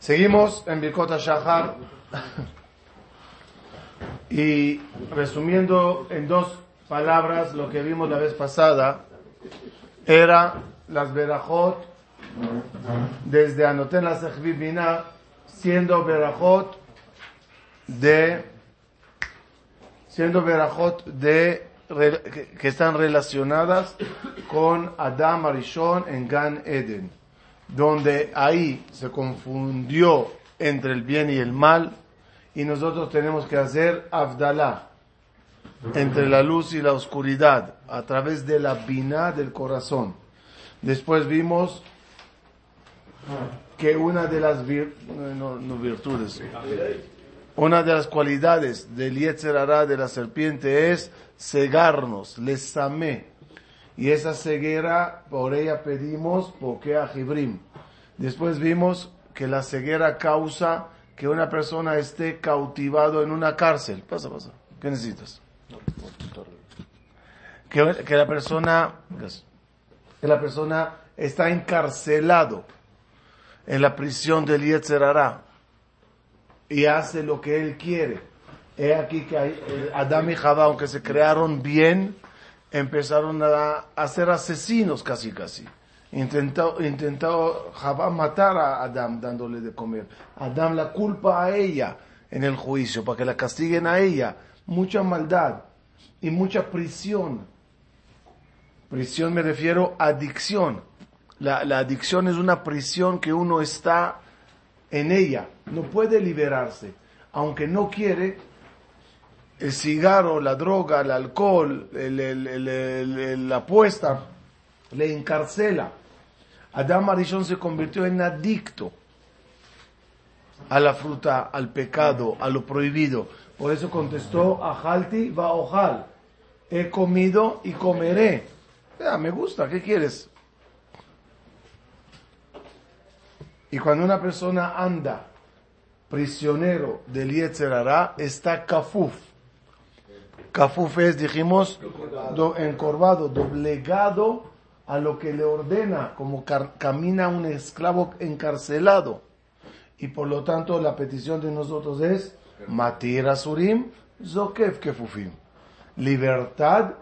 Seguimos en Birkota Shahar y resumiendo en dos palabras lo que vimos la vez pasada, era las Berajot desde Anoten la siendo Berajot de siendo Berajot de que están relacionadas con Adam Arishon en Gan Eden, donde ahí se confundió entre el bien y el mal, y nosotros tenemos que hacer Abdalá entre la luz y la oscuridad a través de la bina del corazón. Después vimos que una de las virtudes, una de las cualidades del Yetzerará de la serpiente es cegarnos, les amé. Y esa ceguera, por ella pedimos, porque a Jibrim. Después vimos que la ceguera causa que una persona esté cautivado en una cárcel. Pasa, pasa. ¿Qué necesitas? Que, la persona, que la persona está encarcelado en la prisión del Yetzerará y hace lo que él quiere. He aquí que eh, Adam y Jabá, aunque se crearon bien, empezaron a, ser asesinos casi casi. Intentó, intentó Jabá matar a Adam dándole de comer. Adam la culpa a ella en el juicio para que la castiguen a ella. Mucha maldad y mucha prisión. Prisión me refiero a adicción. La, la adicción es una prisión que uno está en ella, no puede liberarse. Aunque no quiere, el cigarro, la droga, el alcohol, la apuesta, le encarcela. Adam Arishon se convirtió en adicto a la fruta, al pecado, a lo prohibido. Por eso contestó, Ajalti va ojal. He comido y comeré. me gusta, ¿qué quieres? Y cuando una persona anda prisionero del Yetzerará, está kafuf. Kafuf es, dijimos, encorvado, doblegado a lo que le ordena, como camina un esclavo encarcelado. Y por lo tanto, la petición de nosotros es, Matir Asurim, Zokef Kefufim. Libertad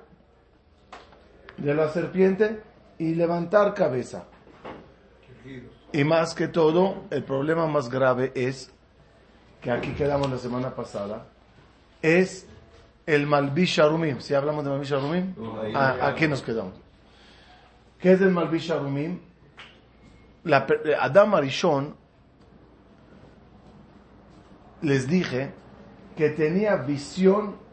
de la serpiente y levantar cabeza. Y más que todo, el problema más grave es, que aquí quedamos la semana pasada, es el Malbish Arumim. Si hablamos de Malbish Arumim, ah, aquí nos quedamos. ¿Qué es el Malbish Arumim? La, Adam Arishon les dije que tenía visión.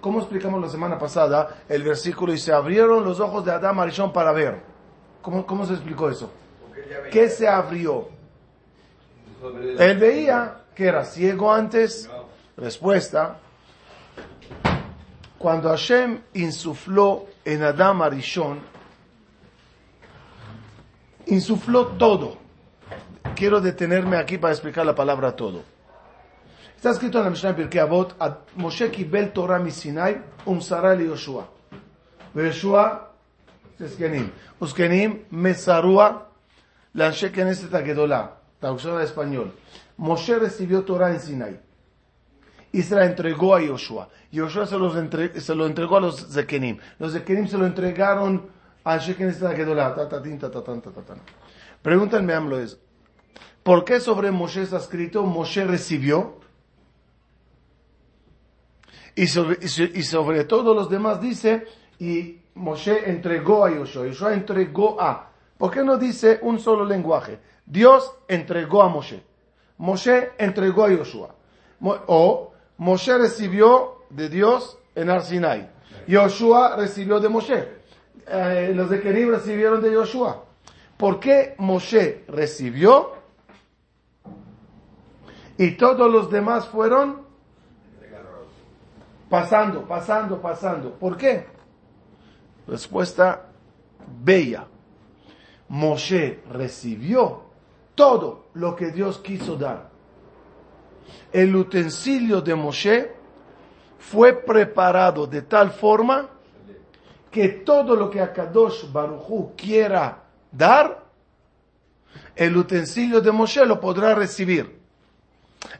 ¿Cómo explicamos la semana pasada el versículo? Y se abrieron los ojos de Adam Arishon para ver. ¿Cómo, cómo se explicó eso? ¿Qué se abrió? Él veía que era ciego antes. Respuesta. Cuando Hashem insufló en Adam Arishon, insufló todo. Quiero detenerme aquí para explicar la palabra todo. Está escrito en la Mishnah Pirkei Avot, Moshe kibel Torah misinai, umsara li Yoshua. Yoshua, Uskenim. Uskenim, mesarua, la Knesset Agedolá, traducción al español. Moshe recibió Torah en La entregó a Yoshua. Yoshua se, los se lo entregó a los Zekenim. Los Zekenim se lo entregaron a Agedolá. Pregúntenme, AMLO, es, ¿por qué sobre Moshe está escrito Moshe recibió? Y sobre, y sobre todos los demás dice, y Moshe entregó a Yoshua. Yoshua entregó a. ¿Por qué no dice un solo lenguaje? Dios entregó a Moshe. Moshe entregó a Yoshua. O Moshe recibió de Dios en Arsinai. Yoshua recibió de Moshe. Eh, los de Kerim recibieron de Yoshua. ¿Por qué Moshe recibió? Y todos los demás fueron pasando, pasando, pasando. ¿Por qué? Respuesta bella. Moshe recibió todo lo que Dios quiso dar. El utensilio de Moshe fue preparado de tal forma que todo lo que Akadosh Baruchu quiera dar, el utensilio de Moshe lo podrá recibir.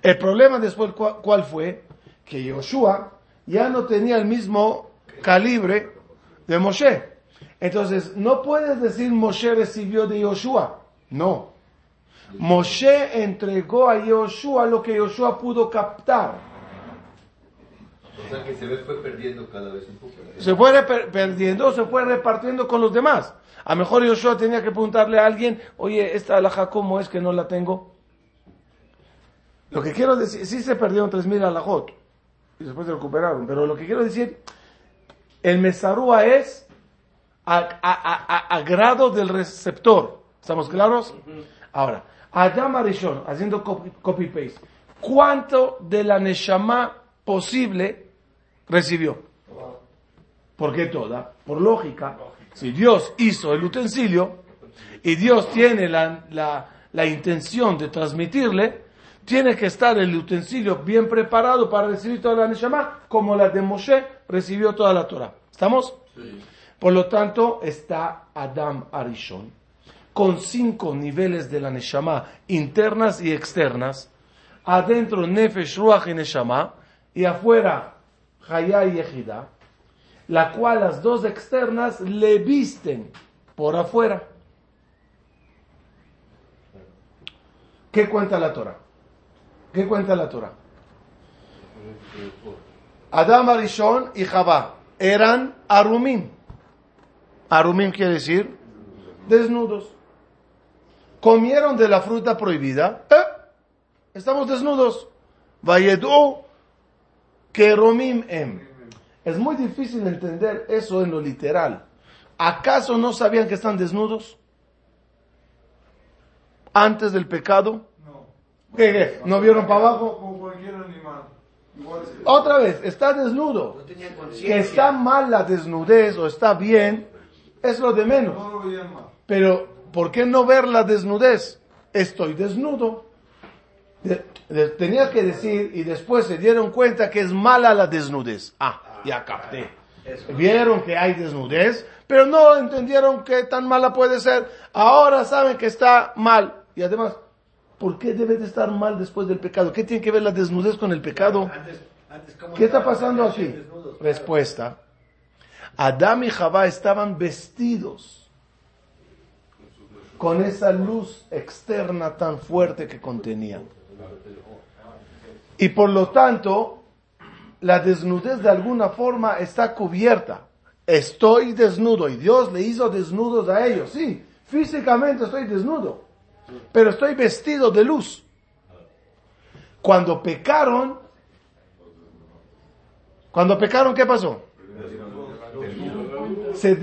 El problema después, ¿cuál fue? Que Yoshua ya no tenía el mismo calibre de Moshe. Entonces, no puedes decir Moshe recibió de Yoshua. No. Moshe entregó a Yoshua lo que Yoshua pudo captar. O sea que se fue perdiendo cada vez un poco. Se fue perdiendo, se fue repartiendo con los demás. A lo mejor Yoshua tenía que preguntarle a alguien, oye, esta alhaja, ¿cómo es que no la tengo? Lo que quiero decir, sí se perdieron 3.000 alajot y después se recuperaron, pero lo que quiero decir, el mesarúa es a, grado del receptor. ¿Estamos claros? Ahora, Adam Arishon, haciendo copy-paste, ¿cuánto de la Neshama posible recibió? ¿Por qué toda? Por lógica. Si Dios hizo el utensilio y Dios tiene la, la, intención de transmitirle, tiene que estar el utensilio bien preparado para recibir toda la Neshama, como la de Moshe recibió toda la Torah. ¿Estamos? Por lo tanto, está Adam Arishon con cinco niveles de la Neshama, internas y externas. Adentro Nefesh, Ruach y Neshama, y afuera Hayá y Ejida la cual las dos externas le visten por afuera. ¿Qué cuenta la Torah? ¿Qué cuenta la Torah? Adam Arishon y Jabá eran arumim. Arumim quiere decir desnudos. Comieron de la fruta prohibida. ¿Eh? Estamos desnudos. Vayedu que romim em. Es muy difícil entender eso en lo literal. ¿Acaso no sabían que están desnudos? Antes del pecado. No. ¿Qué, qué? ¿No vieron para abajo? Como cualquier animal. Otra vez, está desnudo. que está mal la desnudez o está bien, es lo de menos. Pero, ¿por qué no ver la desnudez? Estoy desnudo. Tenía que decir y después se dieron cuenta que es mala la desnudez. Ah ya capté. Vieron que hay desnudez, pero no entendieron que tan mala puede ser. Ahora saben que está mal. Y además, ¿por qué debe de estar mal después del pecado? ¿Qué tiene que ver la desnudez con el pecado? ¿Qué está pasando aquí? Respuesta. Adán y Jabá estaban vestidos con esa luz externa tan fuerte que contenían. Y por lo tanto, la desnudez de alguna forma está cubierta. Estoy desnudo y Dios le hizo desnudos a ellos. Sí, físicamente estoy desnudo, pero estoy vestido de luz. Cuando pecaron, cuando pecaron, ¿qué pasó? Se,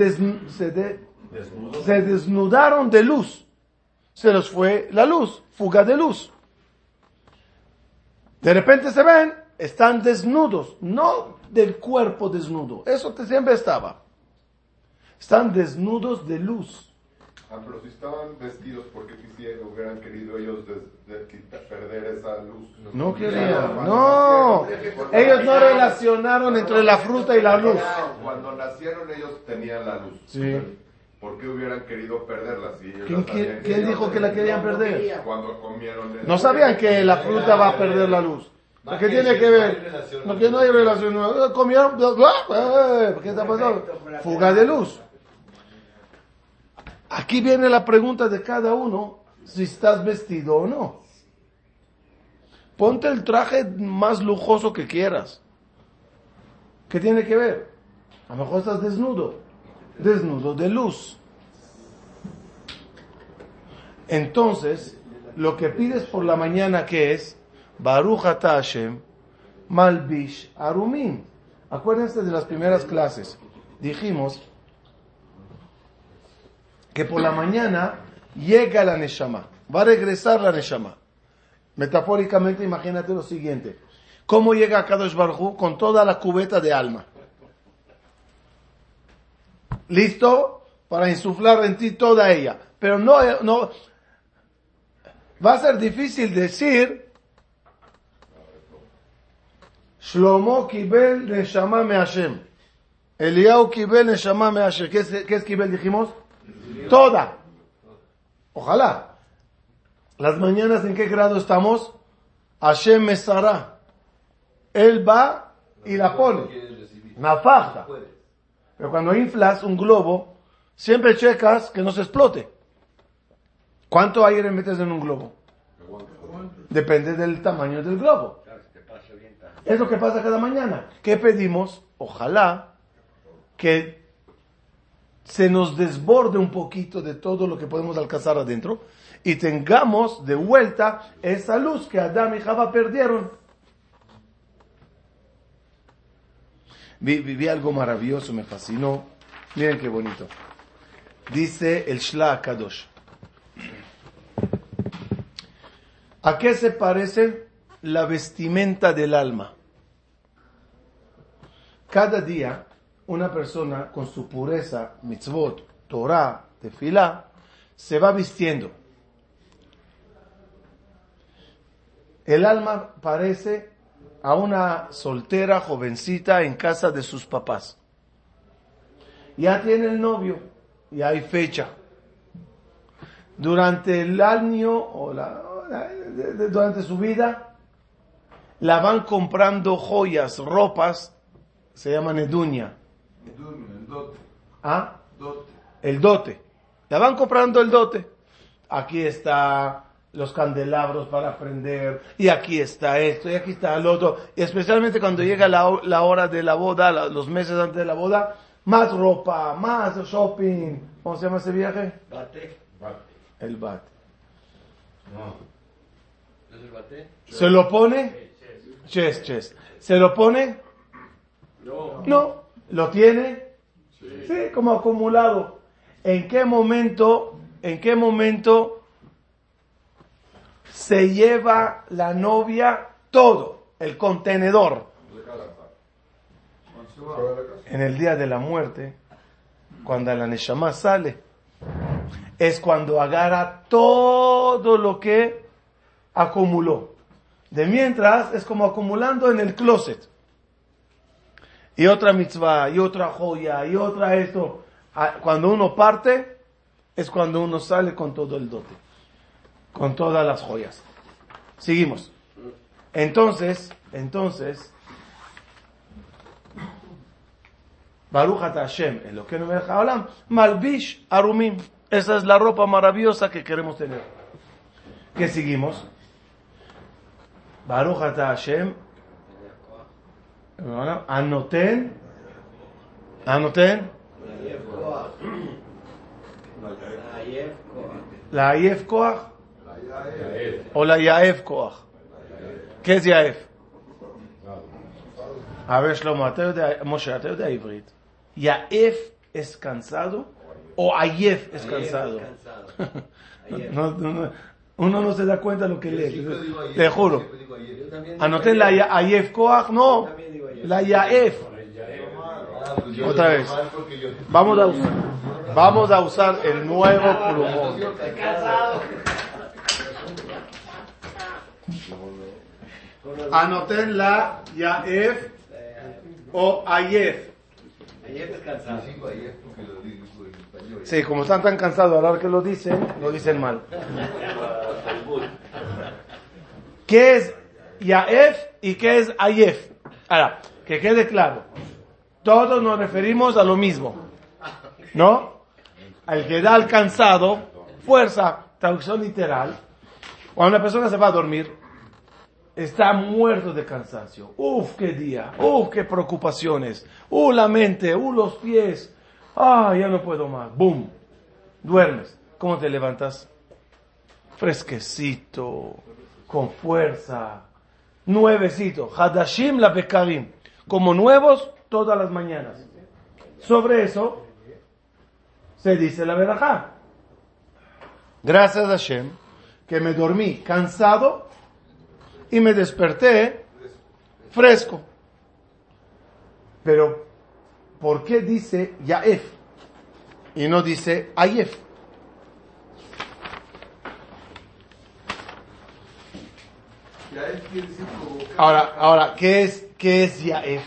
se desnudaron de luz. Se les fue la luz, fuga de luz. De repente se ven están desnudos, no del cuerpo desnudo, eso que siempre estaba. Están desnudos de luz. Ah, pero si estaban vestidos, ¿por qué hubieran querido ellos perder esa luz? No querían, no. Ellos no relacionaron entre la fruta y la luz. Cuando nacieron ellos tenían la luz. Sí. ¿Por qué hubieran querido perderla? Si ¿Quién, dijo que la querían perder? Cuando comieron. No sabían que la fruta va a perder la luz. ¿Qué tiene que ver? Porque no hay relación. Comieron, ¿qué está pasando? Fuga de luz. Aquí viene la pregunta de cada uno, si estás vestido o no. Ponte el traje más lujoso que quieras. ¿Qué tiene que ver? A lo mejor estás desnudo. Desnudo de luz. Entonces, lo que pides por la mañana, ¿qué es? Baruch Hashem, Malbish Arumim. Acuérdense de las primeras clases. Dijimos que por la mañana llega la Neshama. Va a regresar la Neshama. Metafóricamente, imagínate lo siguiente. ¿Cómo llega a Kadosh Baruch con toda la cubeta de alma? ¿Listo? Para insuflar en ti toda ella. Pero no, no, va a ser difícil decir Shlomo kibel neshama me Hashem. Eliyahu kibel neshama me Hashem. ¿Qué es, qué es kibel, dijimos? Toda. Ojalá. Las mañanas, ¿en qué grado estamos? Hashem Mesara. Él va y la pone. Una faja. Pero cuando inflas un globo, siempre checas que no se explote. ¿Cuánto aire metes en un globo? Depende del tamaño del globo. Es lo que pasa cada mañana. ¿Qué pedimos? Ojalá que se nos desborde un poquito de todo lo que podemos alcanzar adentro y tengamos de vuelta esa luz que Adán y Java perdieron. Vi, vi- vi algo maravilloso, me fascinó. Miren qué bonito. Dice el Shla Kadosh. ¿A qué se parece la vestimenta del alma? Cada día, una persona con su pureza, mitzvot, Torah, tefilá, se va vistiendo. El alma parece a una soltera jovencita en casa de sus papás. Ya tiene el novio, ya hay fecha. Durante el año o la- durante su vida, la van comprando joyas, ropas, se llaman eduña. El dote. ¿Ah? Dote. el dote. La van comprando el dote. Aquí está los candelabros para prender, y aquí está esto, y aquí está el otro. Y especialmente cuando llega la, ho- la hora de la boda, la- los meses antes de la boda, más ropa, más shopping. ¿Cómo se llama ese viaje? Bate. El bat. ¿No es el bate? ¿Se lo pone? Ches, ches. ¿Se lo pone? No. No. ¿Lo tiene? Sí, como acumulado. ¿En qué momento, en qué momento se lleva la novia todo, el contenedor? En el día de la muerte, cuando la Neshama sale, es cuando agarra todo lo que acumuló. De mientras, es como acumulando en el closet y otra mitzvah, y otra joya, y otra esto. Ah, Cuando uno parte, es cuando uno sale con todo el dote, con todas las joyas. Seguimos. Entonces, entonces, Baruch Hashem, en lo que no me deja hablar, Malbish Arumim. Esa es la ropa maravillosa que queremos tener. ¿Qué seguimos? Baruch Hashem, Anoten. Anoten. La Ayef Koach. O la Yaef Koach. ¿Qué es Yaef? A ver, Shlomo, Moshe, ¿te de Ibrit? ¿Yaef es cansado? ¿O Ayef es cansado? Uno no se da cuenta de lo que lee. Te juro. Anoten ah, la Ayef Koach, no. La Yaef. Otra vez. Vamos a usar, vamos a usar el nuevo plumón. Anoten la Yaef o Ayef. Ayef es cansado. Sí, como están tan cansados a la hora que lo dicen, lo dicen mal. ¿Qué es Yaef y qué es Ayef? Ahora, que quede claro. Todos nos referimos a lo mismo. ¿No? Al que da alcanzado, fuerza, traducción literal. Cuando una persona se va a dormir, está muerto de cansancio. Uf, qué día. Uf, qué preocupaciones. Uh, la mente. Uh, los pies. Ah, ya no puedo más. Boom. Duermes. ¿Cómo te levantas? Fresquecito, con fuerza, nuevecito. Hadashim la bekarim. Como nuevos todas las mañanas. Sobre eso se dice la verajá. Gracias a Hashem que me dormí cansado y me desperté fresco. Pero, ¿por qué dice Yaef y no dice Ayef? Ahora, ahora, ¿qué es, qué es Yaef?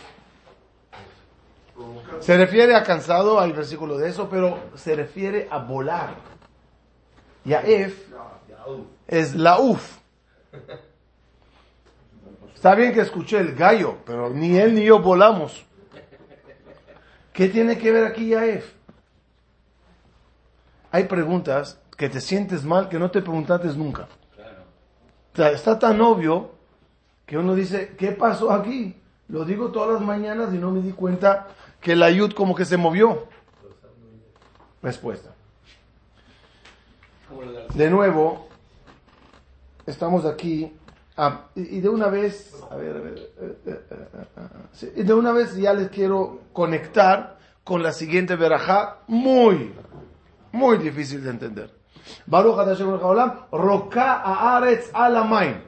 Se refiere a cansado, hay versículo de eso, pero se refiere a volar. Yaef es la uf. Está bien que escuché el gallo, pero ni él ni yo volamos. ¿Qué tiene que ver aquí Yaef? Hay preguntas que te sientes mal que no te preguntaste nunca. Está tan obvio que uno dice, ¿qué pasó aquí? Lo digo todas las mañanas y no me di cuenta que la yud como que se movió. Respuesta. De nuevo, estamos aquí ah, y de una vez, a ver, a ver, eh, eh, eh, eh, de una vez ya les quiero conectar con la siguiente verajá, muy, muy difícil de entender. Baruch Hashem Roka Haaretz Alamayim.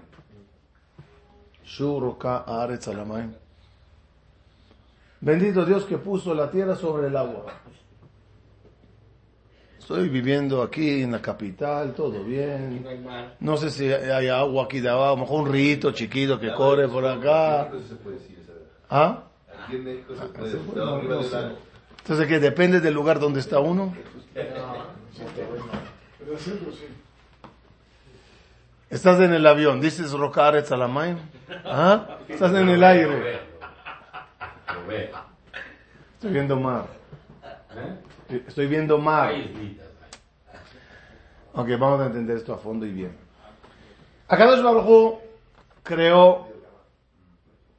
Shu Roka Haaretz Alamayim. Bendito Dios que puso la tierra sobre el agua. Estoy viviendo aquí en la capital, todo bien. No sé si hay agua aquí de abajo, a lo mejor un rito chiquito que corre por acá. ¿Ah? Entonces, que depende del lugar donde está uno. Estás en el avión, dices Rocaretz Alamayim. ¿Ah? Estás en el aire. Lo ve. Estoy viendo mar. Estoy viendo mal. Ok, vamos a entender esto a fondo y bien. Akadosh Baruj creó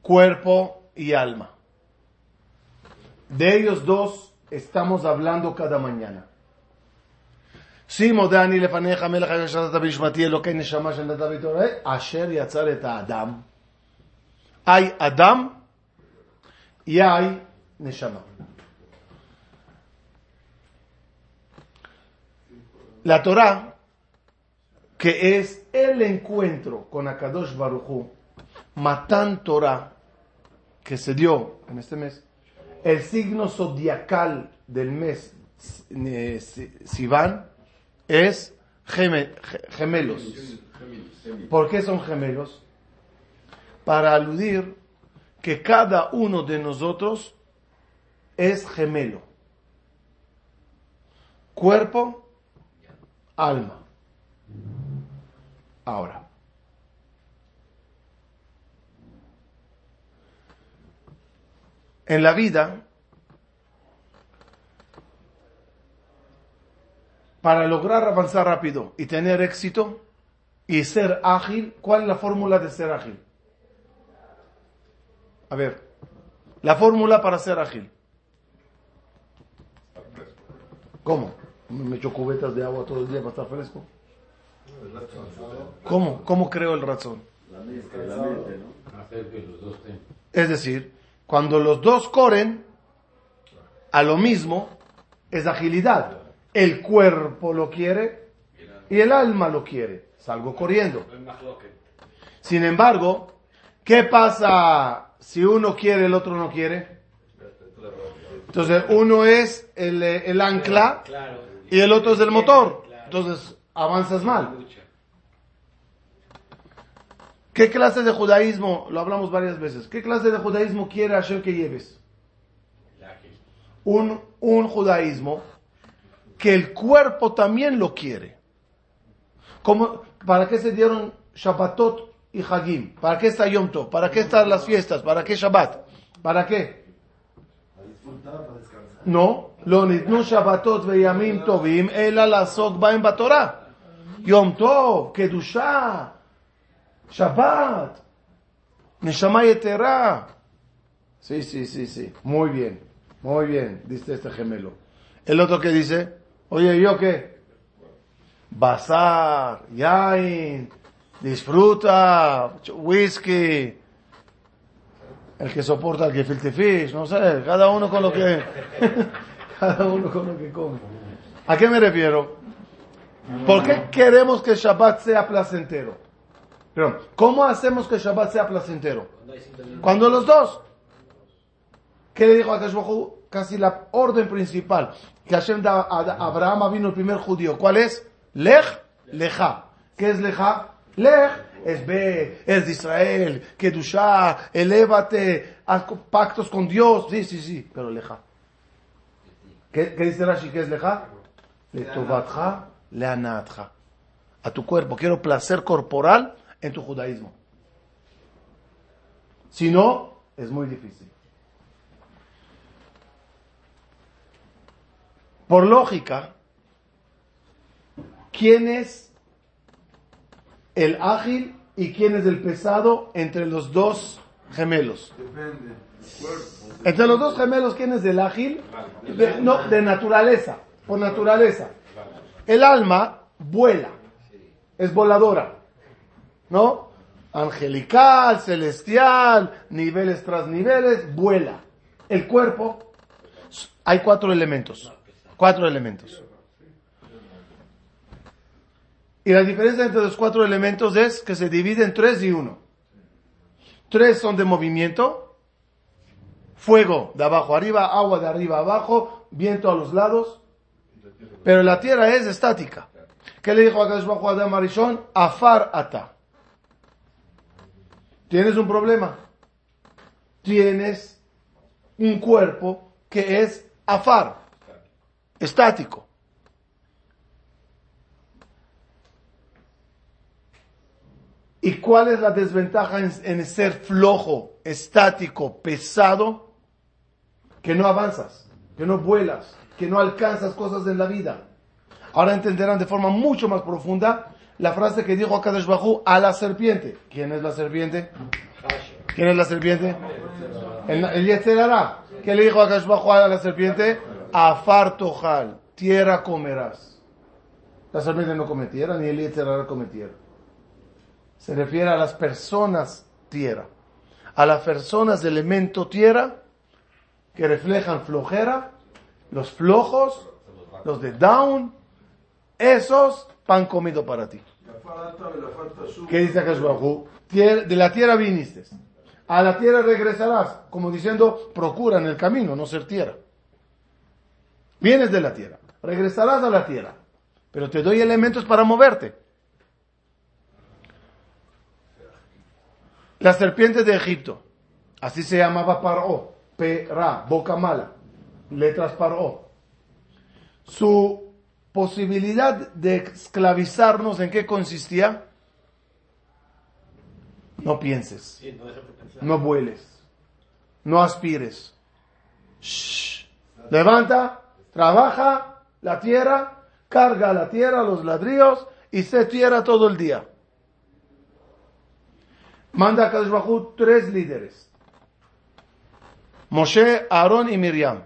cuerpo y alma. De ellos dos estamos hablando cada mañana. Sí, Modani le paneja melech yashatat bishmati lo que neshama shel nadav itorah asher yatzar et adam. Hay Adam y hay neshama. La Torah, que es el encuentro con Akadosh Baruchu, Matan Torah, que se dio en este mes, el signo zodiacal del mes eh, Si- Sivan es geme- ge- gemelos. ¿Por qué son gemelos? Para aludir que cada uno de nosotros es gemelo. Cuerpo, alma. Ahora. En la vida, para lograr avanzar rápido y tener éxito y ser ágil, ¿cuál es la fórmula de ser ágil? A ver, la fórmula para ser ágil. ¿Cómo? ¿Me echo cubetas de agua todo el día para estar fresco? ¿Cómo? ¿Cómo creo el razón? Es decir, cuando los dos corren a lo mismo, es agilidad. El cuerpo lo quiere y el alma lo quiere. Salgo corriendo. Sin embargo, ¿qué pasa si uno quiere, el otro no quiere? Entonces, uno es el, eh, el ancla Claro. Y el otro es el motor. Entonces, avanzas mal. ¿Qué clase de judaísmo? Lo hablamos varias veces. ¿Qué clase de judaísmo quiere Hashem que lleves? Un, un judaísmo que el cuerpo también lo quiere. Como, ¿Para qué se dieron Shabbatot y Hagim? ¿Para qué está Yom Tov? ¿Para qué están las fiestas? ¿Para qué Shabbat? ¿Para qué? No, לא ניתנו שבתות וימים טובים, אלא לעסוק בהם בתורה. יום טוב, קדושה, שבת, נשמה יתרה. סי, סי, סי, סי. מוי ביין, מוי ביין, דיסטס לכם אלו. אלו אותו כדיסא, אוי יוקה. אוקיי. בשר, יין, דיספרוטה, וויסקי. אל כסופורטל כפילטפיש, נו זה, כדאונו כל אוקיי. Cada uno con lo que come. ¿A qué me refiero? ¿Por qué queremos que Shabbat sea placentero? Perdón, ¿cómo hacemos que Shabbat sea placentero? Cuando los dos, ¿qué le dijo a Hashem? Casi la orden principal que Hashem da Abraham vino el primer judío. ¿Cuál es? Lej, leja. ¿Qué es leja? Lej es ve, es de Israel, Kedushá, elévate, haz pactos con Dios. Sí, sí, sí, pero leja. ¿Qué, qué dice Rashi? ¿Qué es leja? Letovatja, leanatja. a tu cuerpo, quiero placer corporal en tu judaísmo. Si no, es muy difícil. Por lógica, ¿quién es el ágil y quién es el pesado entre los dos gemelos? Depende. Entre los dos gemelos, ¿quién es el ágil? De- no, de naturaleza, por naturaleza. El alma vuela, es voladora, ¿no? Angelical, celestial, niveles tras niveles, vuela. El cuerpo, hay cuatro elementos, cuatro elementos. Y la diferencia entre los cuatro elementos es que se divide en tres y uno. Tres son de movimiento, fuego de abajo arriba, agua de arriba abajo, viento a los lados. Pero la tierra es estática. ¿Qué le dijo a Kadosh Baruj a Adam Arishon? Afar ata. Tienes un problema. Tienes un cuerpo que es afar, estático. ¿Y cuál es la desventaja en, en ser flojo, estático, pesado? Que no avanzas, que no vuelas, que no alcanzas cosas en la vida. Ahora entenderán de forma mucho más profunda la frase que dijo Akadosh Bajú a la serpiente. ¿Quién es la serpiente? ¿Quién es la serpiente? El, el. ¿Qué le dijo Akadosh Bajú a la serpiente? Afar tojal, tierra comerás. La serpiente no come tierra, ni el Yetzer Hara come tierra. Se refiere a las personas tierra. A las personas de elemento tierra que reflejan flojera, los flojos, los de down, esos pan comido para ti. ¿Qué dice Bajú? De la tierra viniste. A la tierra regresarás, como diciendo, procura en el camino no ser tierra. Vienes de la tierra, regresarás a la tierra, pero te doy elementos para moverte. La serpiente de Egipto, así se llamaba Paró, Perá, boca mala, letras Paró. Su posibilidad de esclavizarnos, ¿en qué consistía? No pienses, no vueles, no aspires. Shh. Levanta, trabaja la tierra, carga la tierra, los ladrillos y se tierra todo el día. Manda a Bajú tres líderes. Moshe, Aarón y Miriam.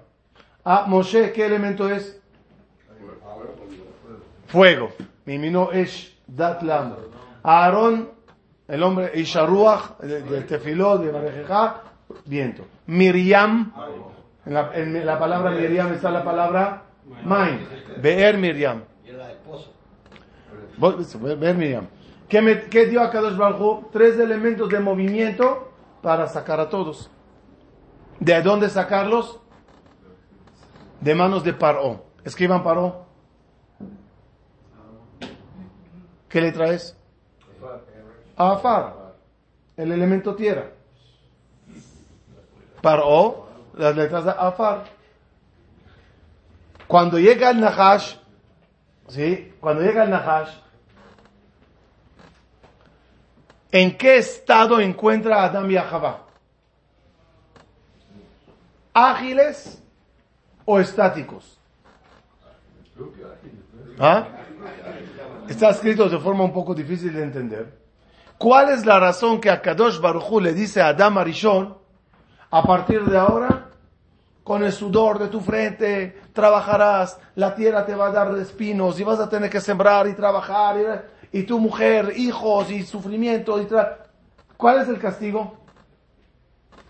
Ah, Moshe, ¿qué elemento es? Fuego. Mimino Esh, Datlam. Aarón, el hombre Isharuach, del tefiló, de Barejeja, viento. Miriam, en la, en la palabra Miriam está la palabra Main. Beer Miriam. Beer Miriam. ¿Qué, me- qué dio a Kadosh Baruj? Tres elementos de movimiento para sacar a todos. ¿De dónde sacarlos? De manos de Paró. Escriban Paró. ¿Qué le traes? Afar. El elemento tierra. Paró. Las letras de Afar. Cuando llega el Nahash, ¿sí? Cuando llega el Nahash, ¿en qué estado encuentra a Adán y a? ¿Ágiles o estáticos? ¿Ah? Está escrito de forma un poco difícil de entender. ¿Cuál es la razón que a Kadosh Baruj le dice a Adam Arishon, a partir de ahora, con el sudor de tu frente trabajarás, la tierra te va a dar espinos y vas a tener que sembrar y trabajar, y, tu mujer, hijos y sufrimiento. Y ¿Cuál es el castigo?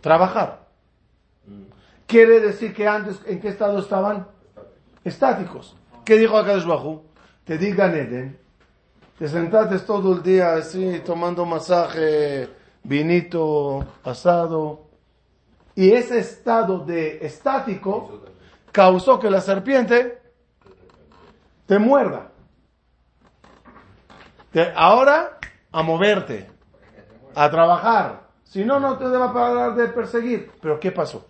Trabajar. Quiere decir que antes, ¿en qué estado estaban? Estáticos. ¿Qué dijo Akadosh Bajú? Te digan Eden, te sentaste todo el día así, tomando masaje, vinito, asado, y ese estado de estático causó que la serpiente te muerda. Te- ahora, a moverte, a trabajar. Si no, no te va a parar de perseguir. Pero ¿qué pasó?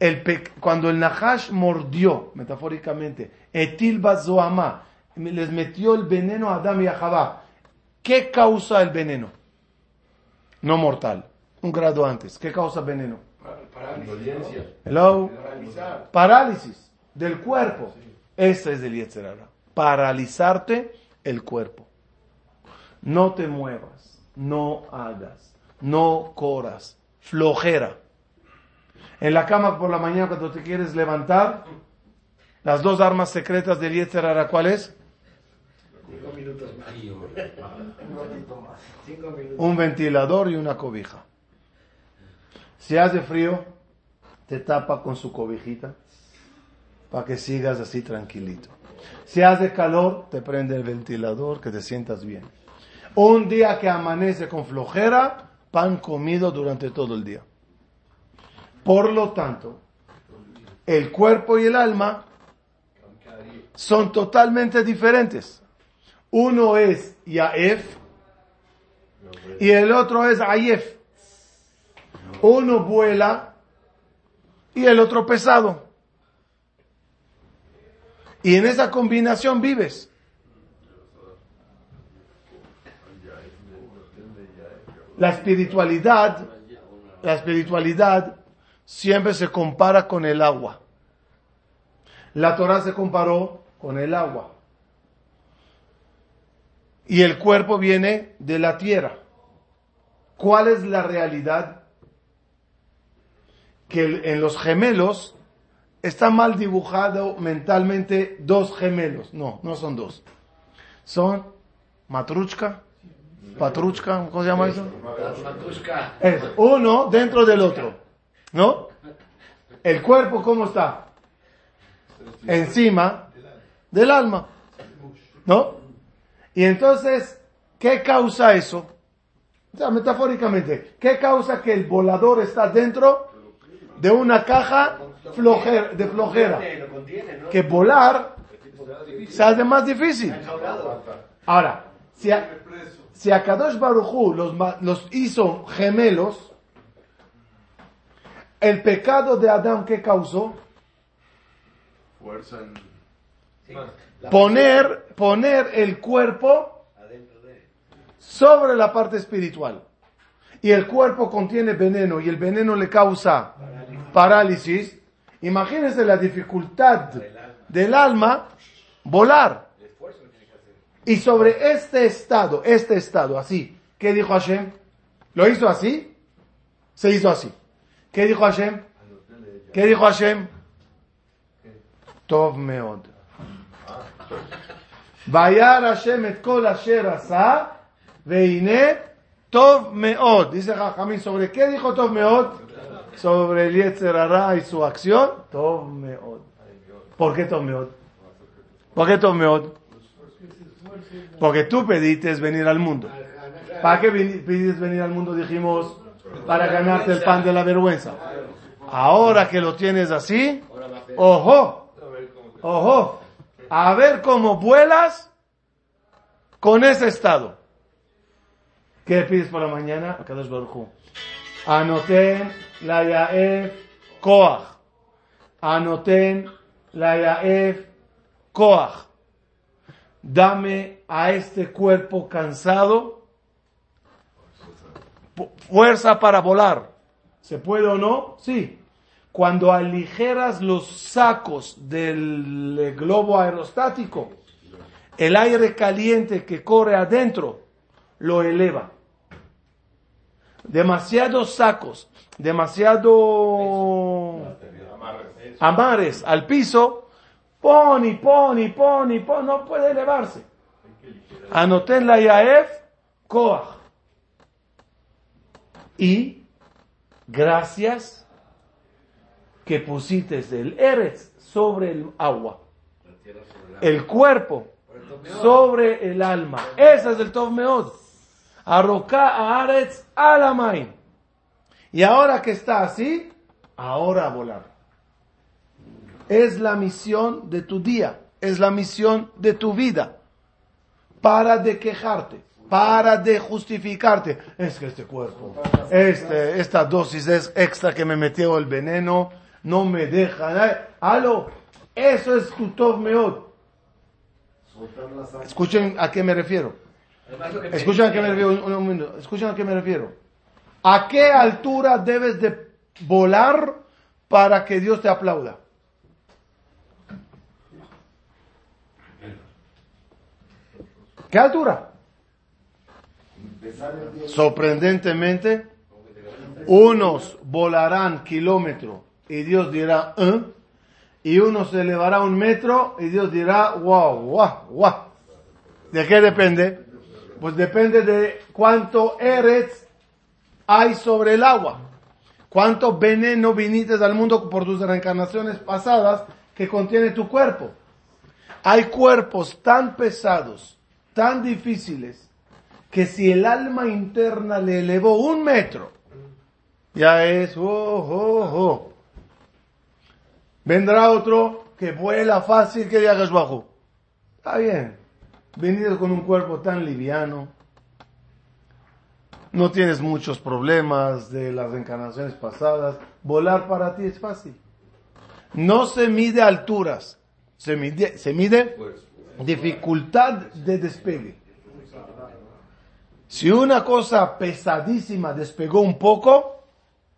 El pe- cuando el Nahash mordió, metafóricamente, Etil Bazoama, les metió el veneno a Adam y a Jabá. ¿Qué causa el veneno? No mortal, un grado antes. ¿Qué causa veneno? Indolencia. Hello. Parálisis del cuerpo. Ese es el Yetzerara. Paralizarte el cuerpo. No te muevas, no hagas, no corras, flojera. En la cama por la mañana cuando te quieres levantar, las dos armas secretas del Yetzerara, ¿cuál es? Cinco minutos más. Un ratito más. Cinco minutos. Un ventilador y una cobija. Si hace frío, te tapa con su cobijita para que sigas así tranquilito. Si hace calor, te prende el ventilador, que te sientas bien. Un día que amanece con flojera, pan comido durante todo el día. Por lo tanto, el cuerpo y el alma son totalmente diferentes. Uno es Yaef y el otro es Ayef. Uno vuela y el otro pesado. Y en esa combinación vives. La espiritualidad, la espiritualidad siempre se compara con el agua. La Torah se comparó con el agua. Y el cuerpo viene de la tierra. ¿Cuál es la realidad? Que en los gemelos está mal dibujado mentalmente dos gemelos. No, no son dos. Son matruchka, patruchka, ¿cómo se llama eso? Matushka. Es uno dentro del otro. ¿No? El cuerpo, ¿cómo está? Encima del alma. ¿No? Y entonces, ¿qué causa eso? O sea, metafóricamente, ¿qué causa que el volador está dentro de una caja de flojera? Que volar se más difícil. Ahora, si a, si a Kadosh Barujú los, los hizo gemelos, el pecado de Adán que causó, Fuerza en... Sí. La poner, poner el cuerpo sobre la parte espiritual. Y el cuerpo contiene veneno y el veneno le causa parálisis. Imagínense la dificultad del alma volar. Y sobre este estado, este estado, así, ¿qué dijo Hashem? ¿Lo hizo así? Se hizo así. ¿Qué dijo Hashem? ¿Qué dijo Hashem? Tov meod. Vayar Hashem et kol asher asa, veine tov meod. Dice Jajamín, ¿sobre qué dijo tov meod? Sobre el Yetzer Hara y su acción. Tov meod. ¿Por qué tov meod? ¿Por qué tov meod? Porque tú pediste venir al mundo. ¿Para qué vin- pides venir al mundo? Dijimos, para ganarte el pan de la vergüenza. Ahora que lo tienes así, ojo, ojo, a ver cómo vuelas con ese estado. ¿Qué pides por la mañana? Anoten la yaef koach. Anoten la yaef koach. Dame a este cuerpo cansado fuerza para volar. ¿Se puede o no? Sí. Cuando aligeras los sacos del globo aerostático, el aire caliente que corre adentro lo eleva. Demasiados sacos, demasiado amares al piso, pon y pon y pon y pon, no puede elevarse. Anoten la Yaef, Koach. Y gracias que pusiste el Eretz sobre el agua, el cuerpo sobre el alma. Ese es el Tov Meod. Arroca Aretz Alamain. Y ahora que está así, ahora a volar. Es la misión de tu día, es la misión de tu vida. Para de quejarte, para de justificarte. Es que este cuerpo, este, esta dosis es extra que me metió el veneno, no me deja. Aló, eso es tu Tov Meod. Escuchen a qué me refiero. Escuchen a qué me refiero. Escuchen a qué me refiero. ¿A qué altura debes de volar para que Dios te aplauda? ¿Qué altura? Sorprendentemente, unos volarán kilómetro y Dios dirá, "¿Eh?", y uno se elevará un metro y Dios dirá, wow, wow, wow. ¿De qué depende? Pues depende de cuánto Eretz hay sobre el agua. Cuánto veneno viniste al mundo por tus reencarnaciones pasadas que contiene tu cuerpo. Hay cuerpos tan pesados, tan difíciles, que si el alma interna le elevó un metro, ya es, oh, oh, oh. Vendrá otro que vuela fácil que le hagas bajo. Está bien. Venido con un cuerpo tan liviano. No tienes muchos problemas de las reencarnaciones pasadas. Volar para ti es fácil. No se mide alturas. Se mide, se mide dificultad de despegue. Si una cosa pesadísima despegó un poco,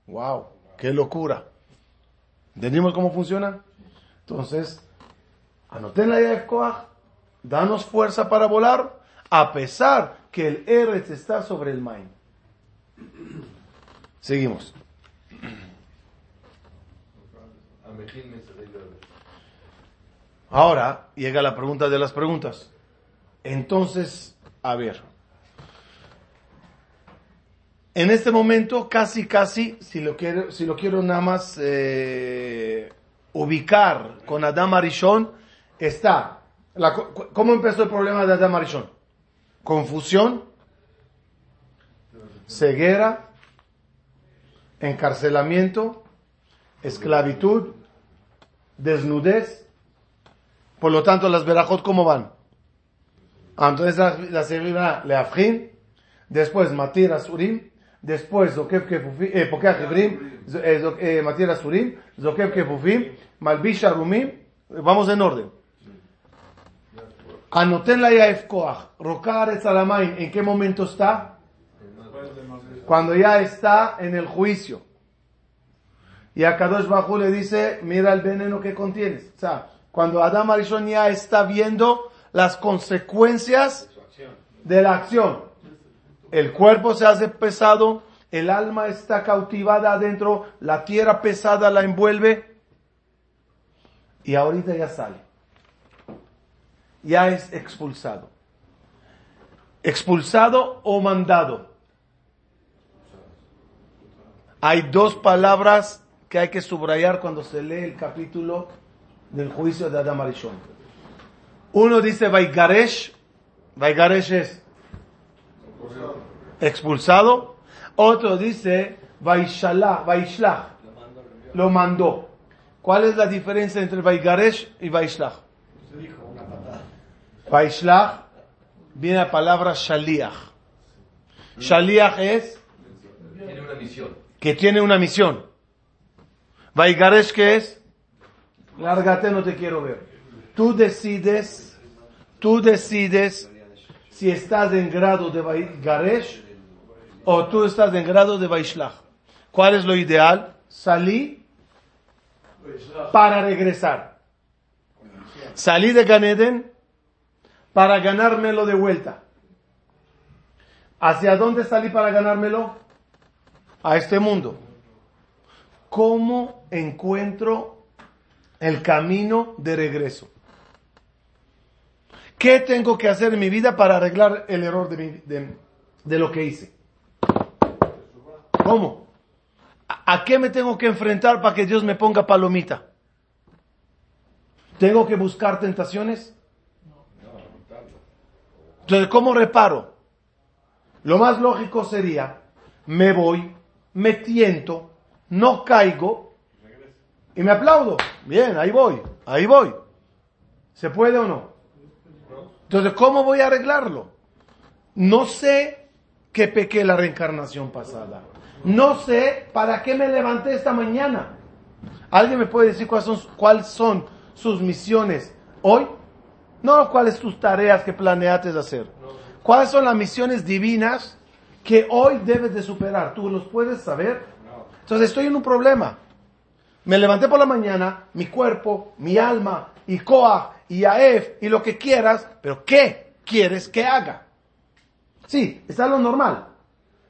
wow, qué locura. ¿Entendimos cómo funciona? Entonces, anoten la Yaf Koach, danos fuerza para volar, a pesar que el Eretz está sobre el Main. Seguimos. Ahora llega la pregunta de las preguntas. Entonces, a ver. En este momento, casi, casi, si lo quiero, si lo quiero nada más eh, ubicar con Adam Arishon, está. La, ¿Cómo empezó el problema de Adam Arishon? Confusión, ceguera, encarcelamiento, esclavitud, desnudez. Por lo tanto, las verajot, ¿cómo van? Entonces la, la Leafrin, después Matir Asurim, después Zokef Kefufim, eh, Pokeach Ibrim, zo- eh, eh, Matir Asurim, Zokef Kefufim, Malbish Arumim, vamos en orden. Anoten la Yaef Koach, Rokar Etzalamain, ¿en qué momento está? Cuando ya está en el juicio. Y a Kadosh Bajú le dice, mira el veneno que contienes. O sea, cuando Adam Arishon ya está viendo las consecuencias de la acción. El cuerpo se hace pesado, el alma está cautivada adentro, la tierra pesada la envuelve y ahorita ya sale. Ya es expulsado. Expulsado o mandado. Hay dos palabras que hay que subrayar cuando se lee el capítulo del juicio de Adam Arishon. Uno dice Vaigaresh, Vaigaresh es expulsado. Otro dice Vaishalach, Vaishlach, lo mandó. ¿Cuál es la diferencia entre Vaigaresh y Vaishlach? Vaishlach viene la palabra Shaliach. Shaliach es Tiene una misión. que tiene una misión. Vaigaresh que es lárgate, no te quiero ver. Tú decides, tú decides si estás en grado de Vaigaresh o tú estás en grado de Vaishlach. ¿Cuál es lo ideal? Salí para regresar. Salí de Ganeden para ganármelo de vuelta. ¿Hacia dónde salí para ganármelo? A este mundo. ¿Cómo encuentro el camino de regreso? ¿Qué tengo que hacer en mi vida para arreglar el error de, mi- de- lo que hice? ¿Cómo? ¿A, a qué me tengo que enfrentar para que Dios me ponga palomita? ¿Tengo que buscar tentaciones? Entonces, ¿cómo reparo? Lo más lógico sería, me voy, me tiento, no caigo y me aplaudo. Bien, ahí voy, ahí voy. ¿Se puede o no? Entonces, ¿cómo voy a arreglarlo? No sé qué pequé la reencarnación pasada. No sé para qué me levanté esta mañana. ¿Alguien me puede decir cuáles son, cuáles son sus misiones hoy? No cuáles tus tareas que planeaste hacer. ¿Cuáles son las misiones divinas que hoy debes de superar? ¿Tú los puedes saber? Entonces estoy en un problema. Me levanté por la mañana, mi cuerpo, mi alma, y Koach, y Aef, y lo que quieras, pero ¿qué quieres que haga? Sí, está lo normal.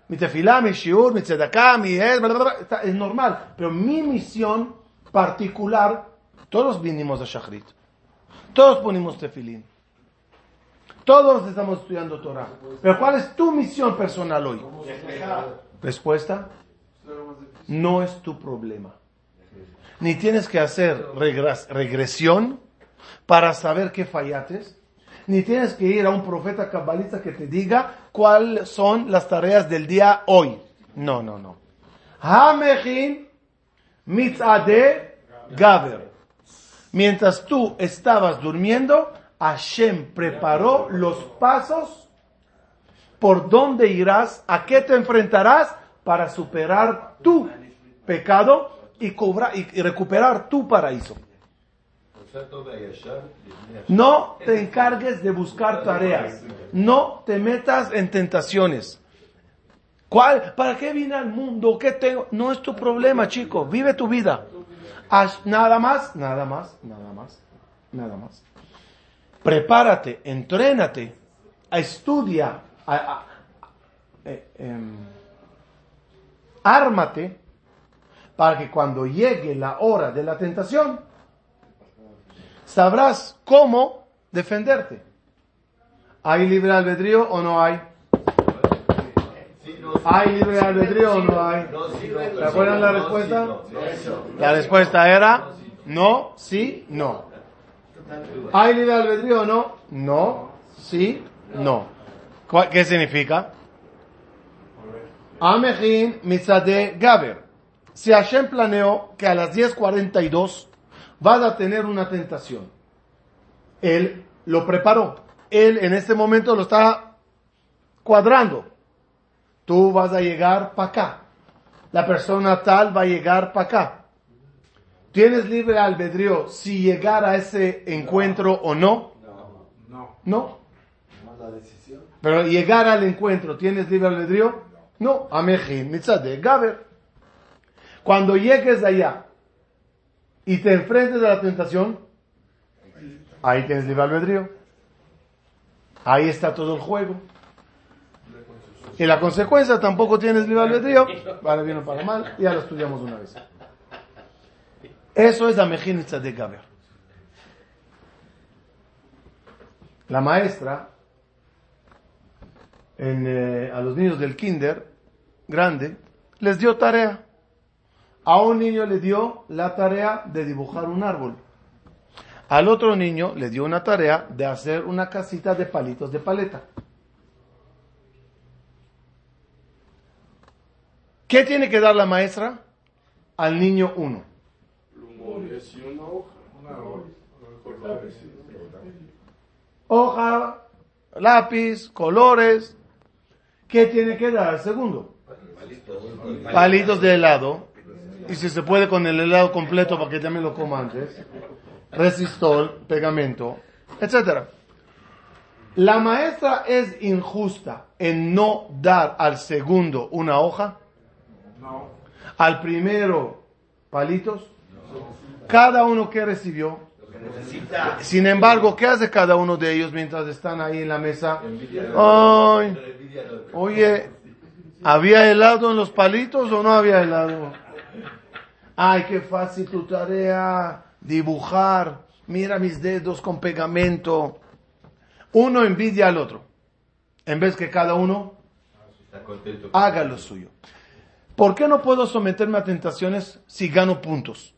Mi tefilá, mi shiur, mi tzedaká, mi es, es normal. Pero mi misión particular, todos vinimos a Shachrit. Todos ponemos tefilín. Todos estamos estudiando Torah. Pero ¿cuál es tu misión personal hoy? Respuesta, no es tu problema. Ni tienes que hacer regres- regresión para saber qué fallates, ni tienes que ir a un profeta cabalista que te diga cuáles son las tareas del día hoy. No, no, no. Hamechin mitzade gaber. Mientras tú estabas durmiendo, Hashem preparó los pasos por dónde irás, a qué te enfrentarás para superar tu pecado y, cobrar, y, recuperar tu paraíso. No te encargues de buscar tareas. No te metas en tentaciones. ¿Cuál? ¿Para qué vine al mundo? ¿Qué tengo? No es tu problema, chico. Vive tu vida. Nada más, nada más, nada más, nada más. Prepárate, entrénate, estudia, a, eh, em, ármate para que cuando llegue la hora de la tentación, sabrás cómo defenderte. ¿Hay libre albedrío o no hay? ¿Hay libre albedrío o no hay? ¿Se acuerdan la respuesta? La respuesta era no, sí, no. ¿Hay libre albedrío o no? No, sí, no. ¿Cuál- ¿Qué significa? Amejin mitzade gaber. Si Hashem planeó que a las 10.42 vas a tener una tentación, Él lo preparó. Él en este momento lo está cuadrando. Tú vas a llegar para acá. La persona tal va a llegar para acá. ¿Tienes libre albedrío si llegar a ese encuentro o no? No. No. Más la decisión. Pero llegar al encuentro, ¿tienes libre albedrío? No. Amejin, mitzadeh, gaber. Cuando llegues allá y te enfrentes a la tentación, ahí tienes libre albedrío. Ahí está todo el juego. Y la consecuencia tampoco tienes libre albedrío, para bien o para mal, ya lo estudiamos una vez. Eso es Amejin mitzadeh, gaber. La maestra en, eh, a los niños del kinder grande, les dio tarea. A un niño le dio la tarea de dibujar un árbol. Al otro niño le dio una tarea de hacer una casita de palitos de paleta. ¿Qué tiene que dar la maestra al niño uno? Hoja, lápiz, colores. ¿Qué tiene que dar al segundo? Palitos de helado. Y si se puede con el helado completo para que también lo coma antes. Resistol, pegamento, etcétera. La maestra es injusta en no dar al segundo una hoja, No. al primero palitos. Cada uno que recibió. Sin embargo, ¿qué hace cada uno de ellos mientras están ahí en la mesa? Ay. Oye, ¿había helado en los palitos o no había helado? Ay, qué fácil tu tarea, dibujar. Mira mis dedos con pegamento. Uno envidia al otro. En vez que cada uno haga lo suyo. ¿Por qué no puedo someterme a tentaciones si gano puntos?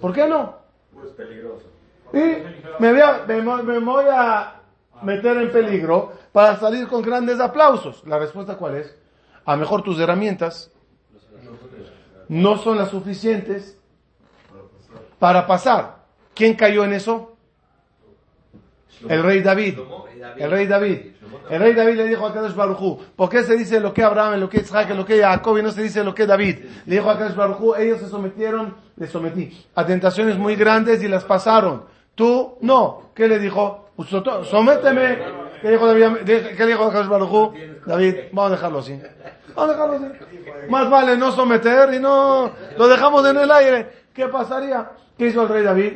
¿Por qué no? Pues peligroso. Y me voy, a, me me voy a meter en peligro para salir con grandes aplausos. La respuesta cuál es? A mejor tus herramientas no son las suficientes para pasar. ¿Quién cayó en eso? El rey David. El rey David. El rey David le dijo a Kadosh Barujú, ¿por qué se dice lo que Abraham, lo que Isaac, lo que Jacob y no se dice lo que David? Le dijo a Kadosh Barujú, ellos se sometieron, les sometí, a tentaciones muy grandes y las pasaron. Tú, no. ¿Qué le dijo? Usoto- Sométeme. ¿Qué dijo David? ¿Qué dijo Akadosh Baruj Hu? David, vamos a dejarlo así. Vamos a dejarlo así. Más vale no someter y no lo dejamos en el aire. ¿Qué pasaría? ¿Qué hizo el rey David?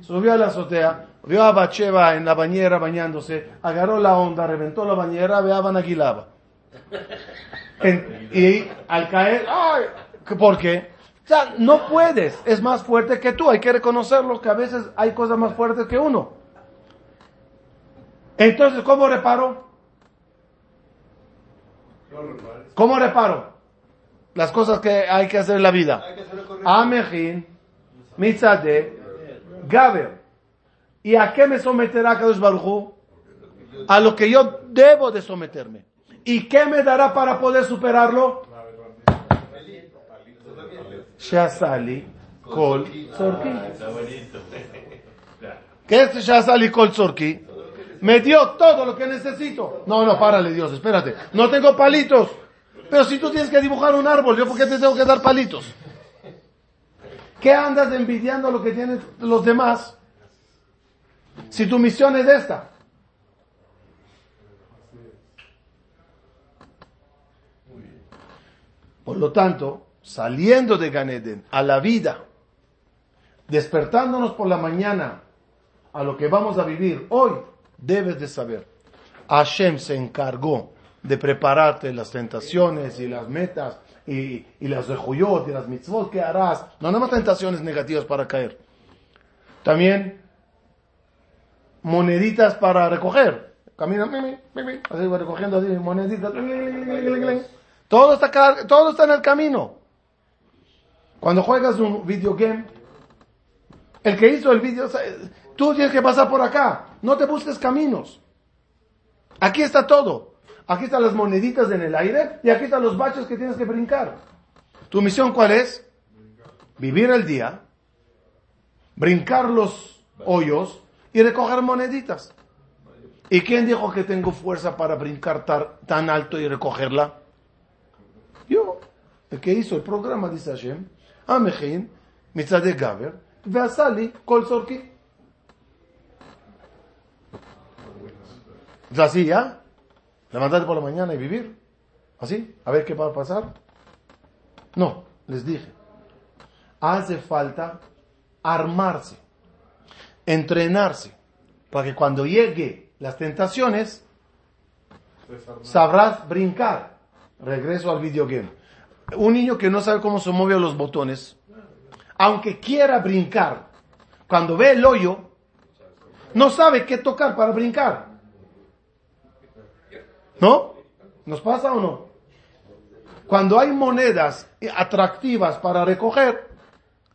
Subió a la azotea, vio a Bacheva en la bañera bañándose, agarró la onda, reventó la bañera, Aguilaba. En- y al caer, ¡ay! ¿por qué? O sea, no puedes, es más fuerte que tú, hay que reconocerlo que a veces hay cosas más fuertes que uno. Entonces, ¿cómo reparo? ¿Cómo reparo? Las cosas que hay que hacer en la vida. Amejin, Mitzade, Gaber. ¿Y a qué me someterá Kadosh Baruj Hu? A lo que yo debo de someterme. ¿Y qué me dará para poder superarlo? Shasali Kol Zorki. ¿Qué es Shasali Kol Zorki? Me dio todo lo que necesito. No, no, párale Dios, espérate. No tengo palitos. Pero si tú tienes que dibujar un árbol, ¿yo por qué te tengo que dar palitos? ¿Qué andas envidiando lo que tienen los demás? Si tu misión es esta. Por lo tanto, saliendo de Ganeden a la vida, despertándonos por la mañana a lo que vamos a vivir hoy, debes de saber. Hashem se encargó de prepararte las tentaciones y las metas y, y las rejuyot y las mitzvot que harás. No nada más tentaciones negativas para caer. También moneditas para recoger. Camina, mi, mi, mi, mi, así va recogiendo así, moneditas. Todo está, todo está en el camino. Cuando juegas un video game, el que hizo el video, tú tienes que pasar por acá. No te busques caminos. Aquí está todo. Aquí están las moneditas en el aire y aquí están los baches que tienes que brincar. ¿Tu misión cuál es? Vivir el día, brincar los hoyos y recoger moneditas. ¿Y quién dijo que tengo fuerza para brincar tan alto y recogerla? Yo, el que hizo el programa, dice Hashem, Amechin, Mitzadeh Gaber, Veasali, Kol Sorki. ¿Es así ya? Levantarte por la mañana y vivir. ¿Así? A ver qué va a pasar. No, les dije. Hace falta armarse, entrenarse, para que cuando llegue las tentaciones, sabrás brincar. Regreso al videogame. Un niño que no sabe cómo se mueven los botones, aunque quiera brincar, cuando ve el hoyo, no sabe qué tocar para brincar. ¿No? ¿Nos pasa o no? Cuando hay monedas atractivas para recoger,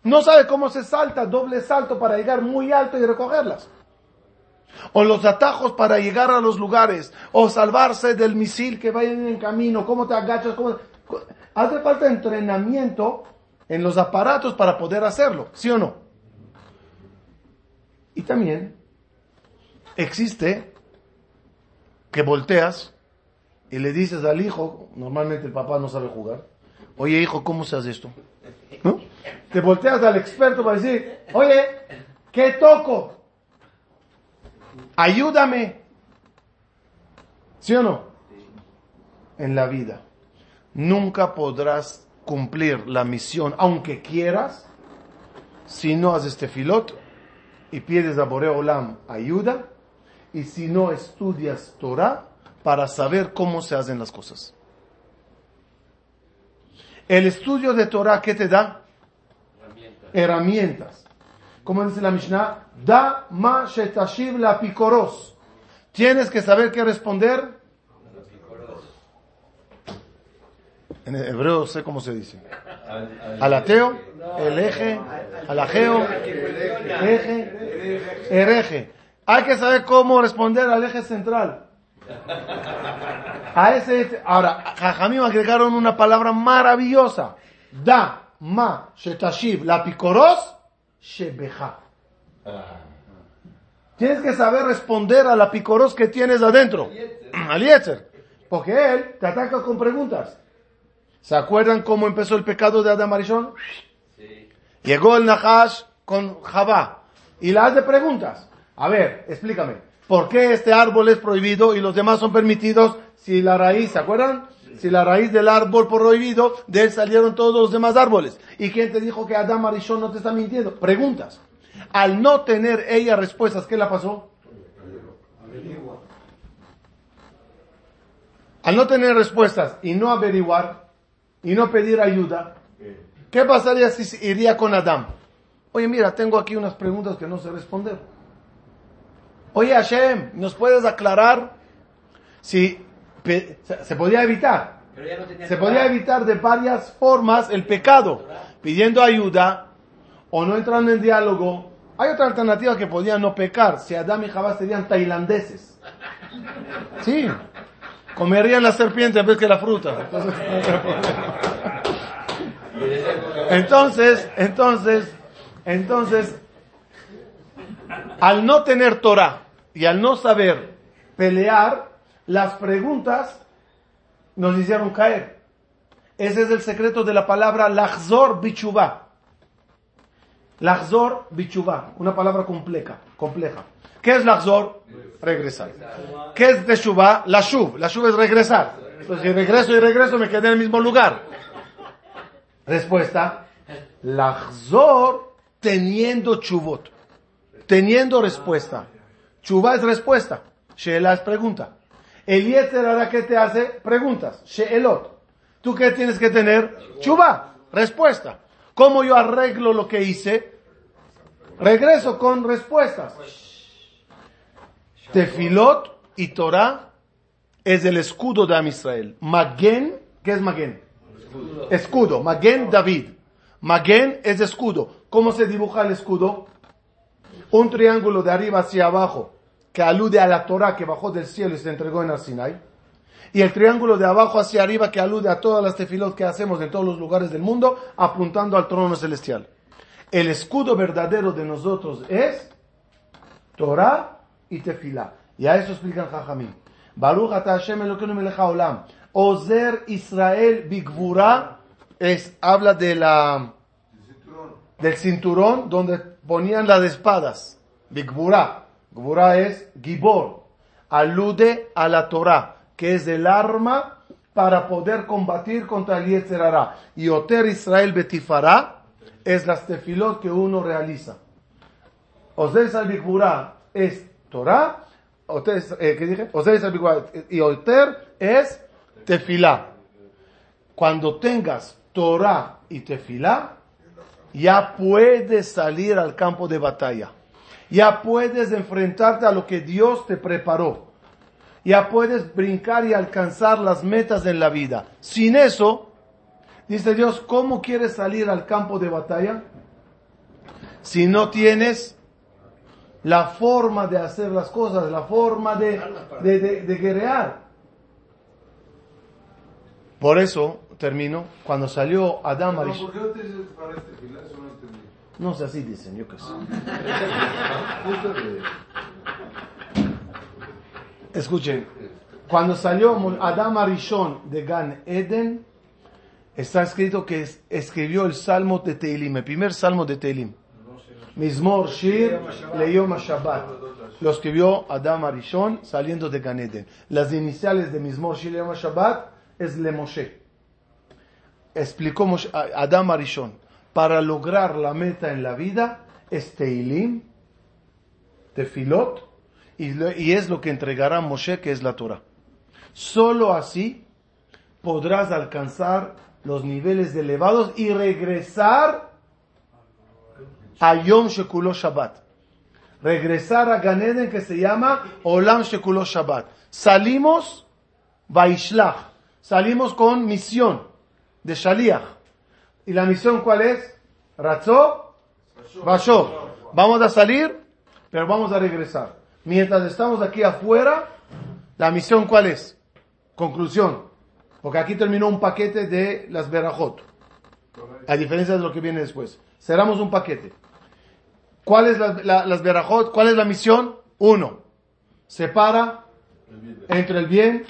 no sabe cómo se salta doble salto para llegar muy alto y recogerlas. O los atajos para llegar a los lugares, o salvarse del misil que vaya en camino, cómo te agachas, cómo... Hace falta entrenamiento en los aparatos para poder hacerlo, ¿sí o no? Y también existe que volteas y le dices al hijo, normalmente el papá no sabe jugar, oye hijo, ¿cómo se hace esto? ¿No? Te volteas al experto para decir, oye, ¿qué toco? Ayúdame. ¿Sí o no? En la vida. Nunca podrás cumplir la misión, aunque quieras, si no haces este filot y pides a Boreo Olam ayuda, y si no estudias Torah para saber cómo se hacen las cosas. El estudio de Torah, ¿qué te da? Herramientas. Como dice la Mishnah, da ma shetashiv la picoros. Tienes que saber qué responder. En hebreo sé cómo se dice. Al ateo, el eje, al ajeo, eje, hereje. Hay que saber cómo responder al eje central. A ese, ahora, Jajamim agregaron una palabra maravillosa. Da, ma, shetashiv, la picoros, shebeja. Tienes que saber responder a la picoros que tienes adentro. Al Yetzer. Porque él te ataca con preguntas. ¿Se acuerdan cómo empezó el pecado de Adam Arishon? Llegó el Nahash con Javá. y la hace preguntas. A ver, explícame, ¿por qué este árbol es prohibido y los demás son permitidos si la raíz, ¿se acuerdan? Si la raíz del árbol prohibido, de él salieron todos los demás árboles. ¿Y quién te dijo que Adam Arishon no te está mintiendo? Preguntas. Al no tener ella respuestas, ¿qué la pasó? Al no tener respuestas y no averiguar y no pedir ayuda, ¿qué pasaría si iría con Adam? Oye, mira, tengo aquí unas preguntas que no sé responder. Oye, Hashem, ¿nos puedes aclarar si pe- se se podía evitar? Pero ya no tenía Se podía evitar de varias formas el pecado, pidiendo ayuda o no entrando en diálogo. Hay otra alternativa que podían no pecar, si Adam y Jabá serían tailandeses. Sí, comerían la serpiente en vez que la fruta. Entonces, entonces, entonces, al no tener Torah y al no saber pelear, las preguntas nos hicieron caer. Ese es el secreto de la palabra Lachzor Bichuvá. Lachzor Bichuvá, una palabra compleja, compleja. ¿Qué es Lachzor? Regresar. ¿Qué es Teshuvá? La Shuv. La Shuv es regresar. Entonces, si regreso y regreso, me quedé en el mismo lugar. Respuesta. Lachzor teniendo chuvot. Teniendo respuesta. Chuvá es respuesta. Sheela es pregunta. Eliezer ahora ¿qué te hace? Preguntas. Sheelot. ¿Tú qué tienes que tener? Chuvá. Respuesta. ¿Cómo yo arreglo lo que hice? Regreso con respuestas. Tefilot y Torah es el escudo de Am Israel. Maguen, ¿qué es Maguen? Escudo. Maguen David. Maguen es escudo. ¿Cómo se dibuja el escudo? Un triángulo de arriba hacia abajo que alude a la Torah que bajó del cielo y se entregó en el Sinai. Y el triángulo de abajo hacia arriba que alude a todas las tefilot que hacemos en todos los lugares del mundo, apuntando al trono celestial. El escudo verdadero de nosotros es Torah y Tefilá. Y a eso explican Jajamim. Baruch ata Hashem Elokeinu melech haolam. Ozer Israel bigvura es, habla de la, del cinturón donde ponían las espadas. Bigvura. Gvura es Gibor. Alude a la Torah, que es el arma para poder combatir contra el Yetzer Hara. Y Oter Israel betifará es las tefilot que uno realiza. Ozer Israel bigvura es Torah. Oter, eh, ¿qué dije? Y Oter es tefilá. Cuando tengas Torah y tefilá, ya puedes salir al campo de batalla. Ya puedes enfrentarte a lo que Dios te preparó. Ya puedes brincar y alcanzar las metas en la vida. Sin eso, dice Dios, ¿cómo quieres salir al campo de batalla? Si no tienes la forma de hacer las cosas, la forma de, de, de, de guerrear. Por eso, termino, cuando salió Arish. ¿Por qué no sé, así dicen, yo qué sé. Escuchen, cuando salió Adam Arishon de Gan Eden, está escrito que es- escribió el Salmo de Teilim, el primer Salmo de Teilim. Mizmor Shir Leyom Shabbat. Lo escribió Adam Arishon saliendo de Gan Eden. Las iniciales de Mizmor Shir Leyom Shabbat es Le Moshe. Explicó Adam Arishon, para lograr la meta en la vida es Teilim, Tefilot, y, y es lo que entregará Moshe, que es la Torah. Solo así podrás alcanzar los niveles elevados y regresar a Yom Shekulo Shabbat. Regresar a Ganeden que se llama Olam Shekulo Shabbat. Salimos Vaishlach. Salimos con misión de Shaliach. ¿Y la misión cuál es? Ratzó, Bashó. Vamos a salir, pero vamos a regresar. Mientras estamos aquí afuera, la misión cuál es? Conclusión. Porque aquí terminó un paquete de las Berajot. A diferencia de lo que viene después. Cerramos un paquete. ¿Cuál es la, la- las Berajot? ¿Cuál es la misión? Uno. Separa entre el bien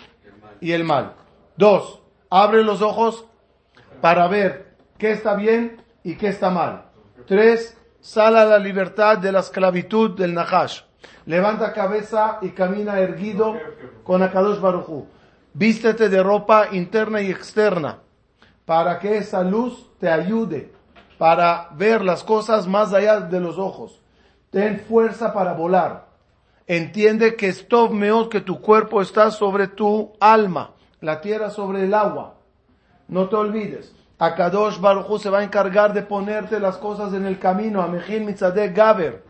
y el mal. Dos. Abre los ojos para ver qué está bien y qué está mal. Tres. sal a la libertad de la esclavitud del Nahash. Levanta cabeza y camina erguido con Akadosh Baruchu. Vístete de ropa interna y externa para que esa luz te ayude para ver las cosas más allá de los ojos. Ten fuerza para volar. Entiende que es top meot que tu cuerpo está sobre tu alma, la tierra sobre el agua. No te olvides. Akadosh Baruchu se va a encargar de ponerte las cosas en el camino. Amejil Mitzadeh Gaber.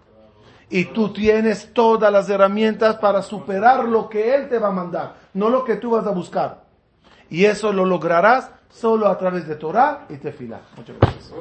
Y tú tienes todas las herramientas para superar lo que Él te va a mandar, no lo que tú vas a buscar. Y eso lo lograrás solo a través de Torah y Tefilá. Muchas gracias.